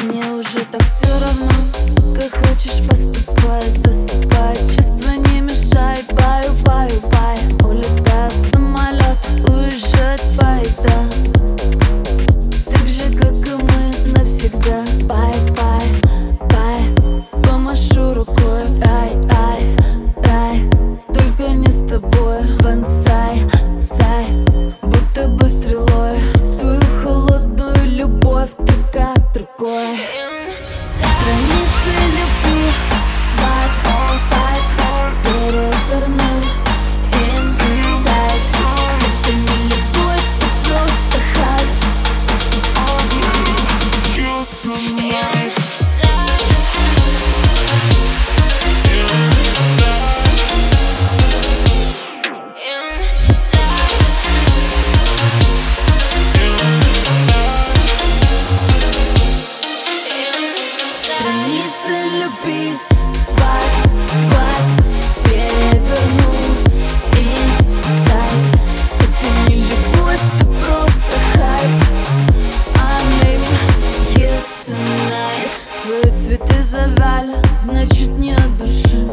Мне уже так все равно, как хочешь поступить. страницы любви. спи Свайп, свайп Переверну инсайд Это не просто хайп I'm leaving you tonight Твои цветы завали, значит не души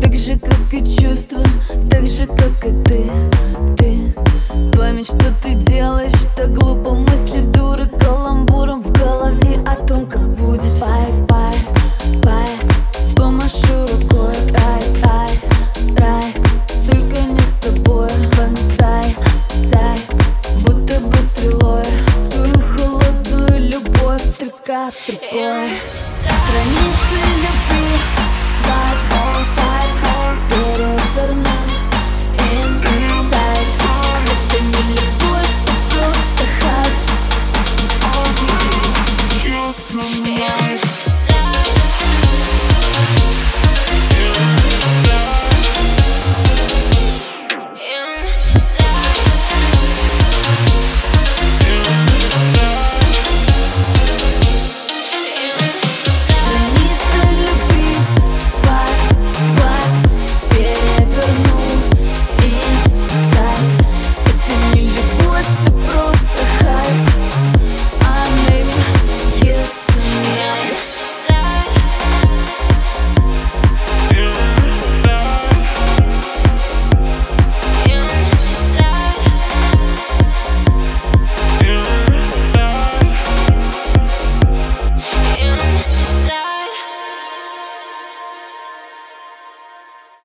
Так как и чувства, так же, как и ты Ты память, что под Страницы любви Свадьба, свадьба Переверну Inside не любовь, это просто хайп Чувствую